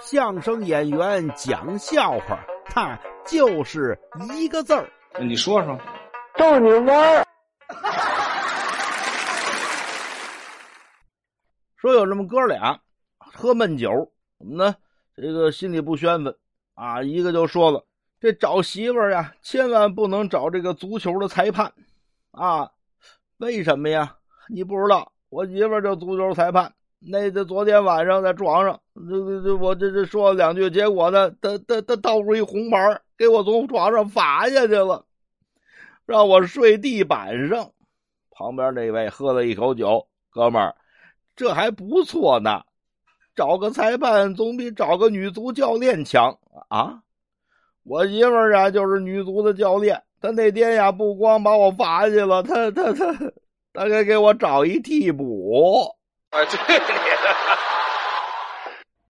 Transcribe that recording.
相声演员讲笑话，他就是一个字儿。你说说，逗你玩儿。说有这么哥俩喝闷酒，怎么呢？这个心里不宣愤啊。一个就说了，这找媳妇儿呀，千万不能找这个足球的裁判啊。为什么呀？你不知道，我媳妇儿就足球裁判。那这昨天晚上在床上，这这这我这这说了两句，结果呢，他他他倒出一红牌，给我从床上罚下去了，让我睡地板上。旁边那位喝了一口酒，哥们儿，这还不错呢，找个裁判总比找个女足教练强啊！我媳妇儿啊就是女足的教练，她那天呀不光把我罚下去了，她她她她还给我找一替补。啊，对你。